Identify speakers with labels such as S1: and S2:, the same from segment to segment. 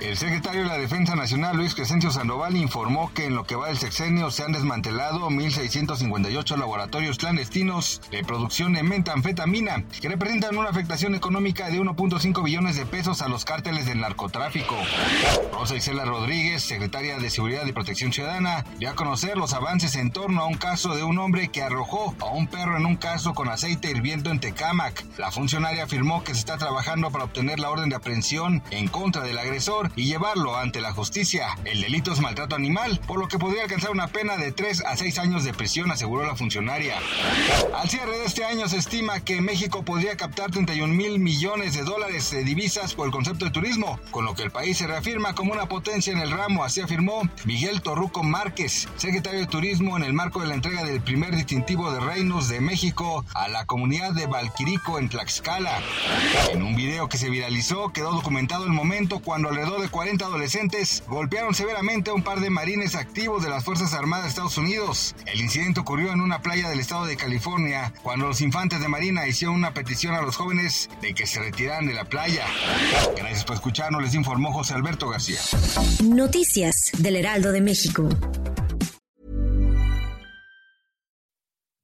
S1: El secretario de la Defensa Nacional, Luis Crescencio Sandoval, informó que en lo que va del sexenio se han desmantelado 1.658 laboratorios clandestinos de producción de metanfetamina, que representan una afectación económica de 1.5 billones de pesos a los cárteles del narcotráfico. Rosa Isela Rodríguez, secretaria de Seguridad y Protección Ciudadana, dio a conocer los avances en torno a un caso de un hombre que arrojó a un perro en un caso con aceite hirviendo en Tecámac. La funcionaria afirmó que se está trabajando para obtener la orden de aprehensión en contra del agresor y llevarlo ante la justicia. El delito es maltrato animal, por lo que podría alcanzar una pena de 3 a 6 años de prisión, aseguró la funcionaria. Al cierre de este año se estima que México podría captar 31 mil millones de dólares de divisas por el concepto de turismo, con lo que el país se reafirma como una potencia en el ramo, así afirmó Miguel Torruco Márquez, secretario de Turismo en el marco de la entrega del primer distintivo de reinos de México a la comunidad de Valquirico en Tlaxcala. En un video que se viralizó quedó documentado el momento cuando alrededor de 40 adolescentes golpearon severamente a un par de marines activos de las Fuerzas Armadas de Estados Unidos. El incidente ocurrió en una playa del estado de California, cuando los infantes de Marina hicieron una petición a los jóvenes de que se retiraran de la playa. Gracias por escucharnos, les informó José Alberto García.
S2: Noticias del Heraldo de México.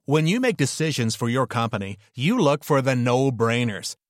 S3: When you make decisions for your company, you look for the no-brainers.